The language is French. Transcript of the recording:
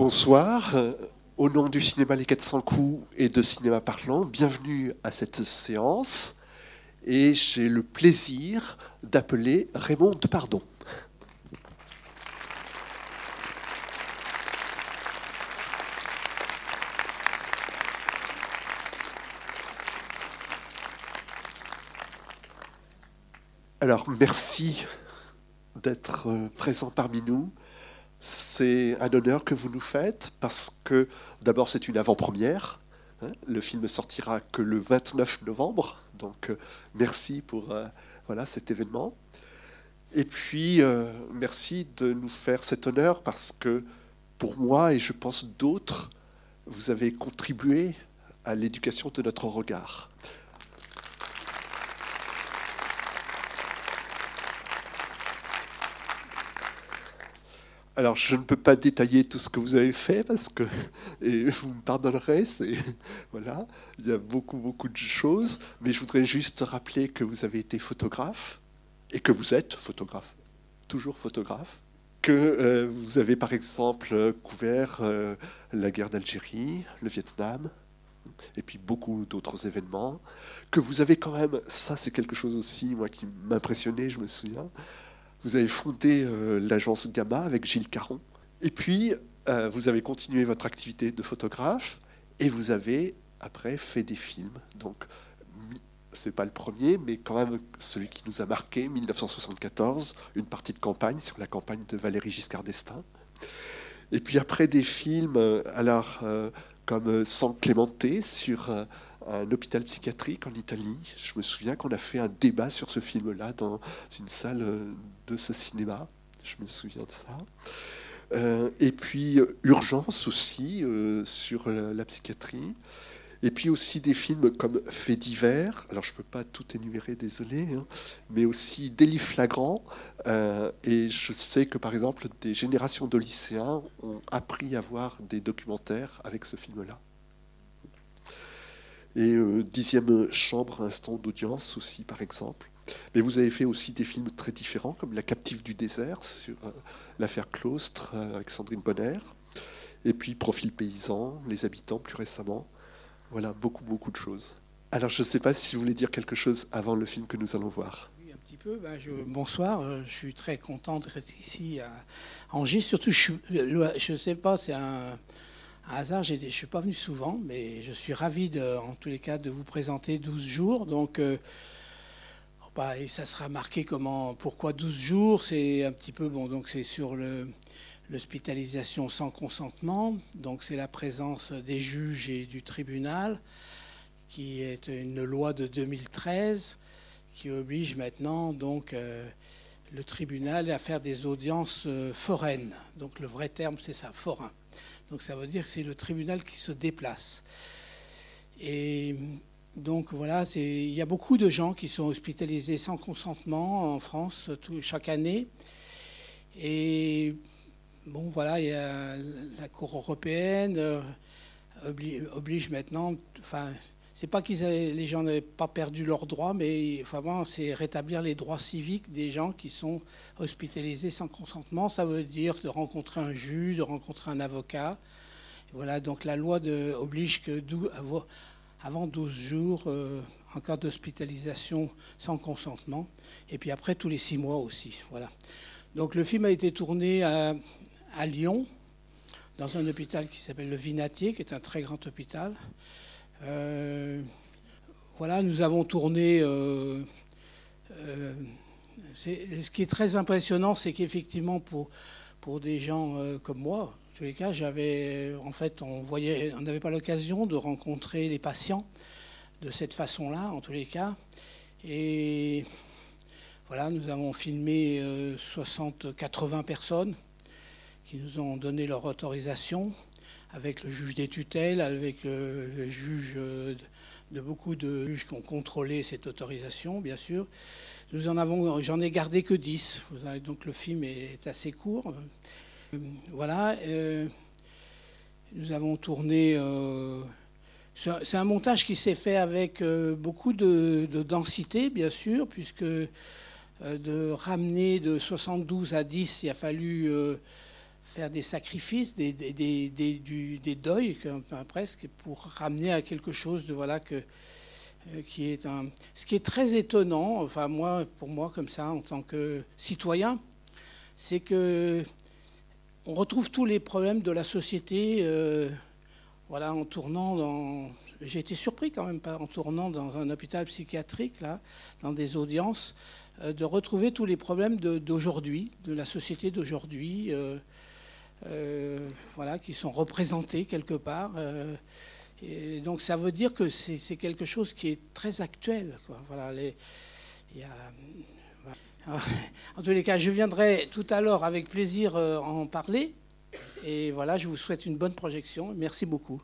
Bonsoir. Au nom du cinéma Les 400 coups et de Cinéma Parlant, bienvenue à cette séance. Et j'ai le plaisir d'appeler Raymond Depardon. Alors, merci d'être présent parmi nous. C'est un honneur que vous nous faites parce que d'abord c'est une avant-première. Hein. le film sortira que le 29 novembre, donc euh, merci pour euh, voilà cet événement. Et puis euh, merci de nous faire cet honneur parce que pour moi et je pense d'autres, vous avez contribué à l'éducation de notre regard. Alors, je ne peux pas détailler tout ce que vous avez fait parce que, et vous me pardonnerez, voilà, il y a beaucoup beaucoup de choses, mais je voudrais juste rappeler que vous avez été photographe et que vous êtes photographe, toujours photographe, que euh, vous avez par exemple couvert euh, la guerre d'Algérie, le Vietnam, et puis beaucoup d'autres événements, que vous avez quand même, ça c'est quelque chose aussi moi qui m'impressionnait, je me souviens vous avez fondé euh, l'agence Gamma avec Gilles Caron. Et puis, euh, vous avez continué votre activité de photographe et vous avez après fait des films. Donc, c'est pas le premier, mais quand même celui qui nous a marqué, 1974, une partie de campagne sur la campagne de Valéry Giscard d'Estaing. Et puis après des films, euh, alors comme Sans Clémenté sur un hôpital psychiatrique en Italie. Je me souviens qu'on a fait un débat sur ce film-là dans une salle euh, de ce cinéma. Je me souviens de ça. Euh, et puis euh, Urgence aussi sur la, psychiatrie. Et puis aussi des films comme Faits divers, alors je ne peux pas tout énumérer, désolé, hein, mais aussi Délit flagrant. et je sais que par exemple, des générations de lycéens ont appris à voir des documentaires avec ce film-là. Et euh, Dixième Chambre, Instant d'audience aussi, par exemple. Mais vous avez fait aussi des films très différents, comme La captive du désert, sur euh, l'affaire Claustre, euh, avec Sandrine Bonner. Et puis Profil paysan, Les habitants, plus récemment. Voilà, beaucoup, beaucoup de choses. Alors, je ne sais pas si vous voulez dire quelque chose avant le film que nous allons voir. Oui, un petit peu. Ben, bonsoir, je suis très content d'être ici à Angers. Surtout, je ne sais pas, c'est un un hasard, je ne suis pas venu souvent, mais je suis ravi, en tous les cas, de vous présenter 12 jours. Donc, euh, bah, et ça sera marqué comment, pourquoi 12 jours? C'est un petit peu, bon, donc c'est sur l'hospitalisation sans consentement. Donc, c'est la présence des juges et du tribunal, qui est une loi de 2013 qui oblige maintenant, donc, euh, le tribunal à faire des audiences euh, foraines. Donc, le vrai terme, c'est ça, forain. Donc ça veut dire que c'est le tribunal qui se déplace. Et donc voilà, il y a beaucoup de gens qui sont hospitalisés sans consentement en France chaque année. Et bon voilà, la Cour européenne euh, oblige, maintenant, enfin c'est pas que les gens n'avaient pas perdu leurs droits, mais c'est rétablir les droits civiques des gens qui sont hospitalisés sans consentement. Ça veut dire de rencontrer un juge, de rencontrer un avocat. Voilà, donc la loi oblige que avant 12 jours, euh, en cas d'hospitalisation sans consentement, et puis après tous les 6 mois aussi. Voilà. Donc le film a été tourné à Lyon, dans un hôpital qui s'appelle le Vinatier, qui est un très grand hôpital. Euh, voilà, nous avons tourné. Euh, euh, ce qui est très impressionnant, c'est qu'effectivement, pour, des gens comme moi, en tous les cas, j'avais, en fait, on voyait, on n'avait pas l'occasion de rencontrer les patients de cette façon-là, en tous les cas. Et voilà, nous avons filmé 60, 80 personnes qui nous ont donné leur autorisation avec le juge des tutelles, avec le, juge de beaucoup de juges qui ont contrôlé cette autorisation, bien sûr. Nous en avons, j'en ai gardé que 10. Donc le film est assez court. Voilà. Euh, nous avons tourné. Euh, c'est un montage qui s'est fait avec euh, beaucoup de, densité, bien sûr, puisque de ramener de 72 à 10, il a fallu faire des sacrifices, des, des, des, des deuils presque, pour ramener à quelque chose de voilà que euh, qui est un, ce qui est très étonnant, enfin moi, pour moi comme ça, en tant que citoyen, c'est que on retrouve tous les problèmes de la société, euh, voilà, en tournant dans. J'ai été surpris quand même en tournant dans un hôpital psychiatrique là, dans des audiences, euh, de retrouver tous les problèmes d'aujourd'hui, de, la société d'aujourd'hui, voilà, qui sont représentés quelque part donc ça veut dire que c'est quelque chose qui est très actuel. Voilà, en tous les cas, je viendrai tout à l'heure avec plaisir euh, en parler. Et voilà, je vous souhaite une bonne projection. Merci beaucoup.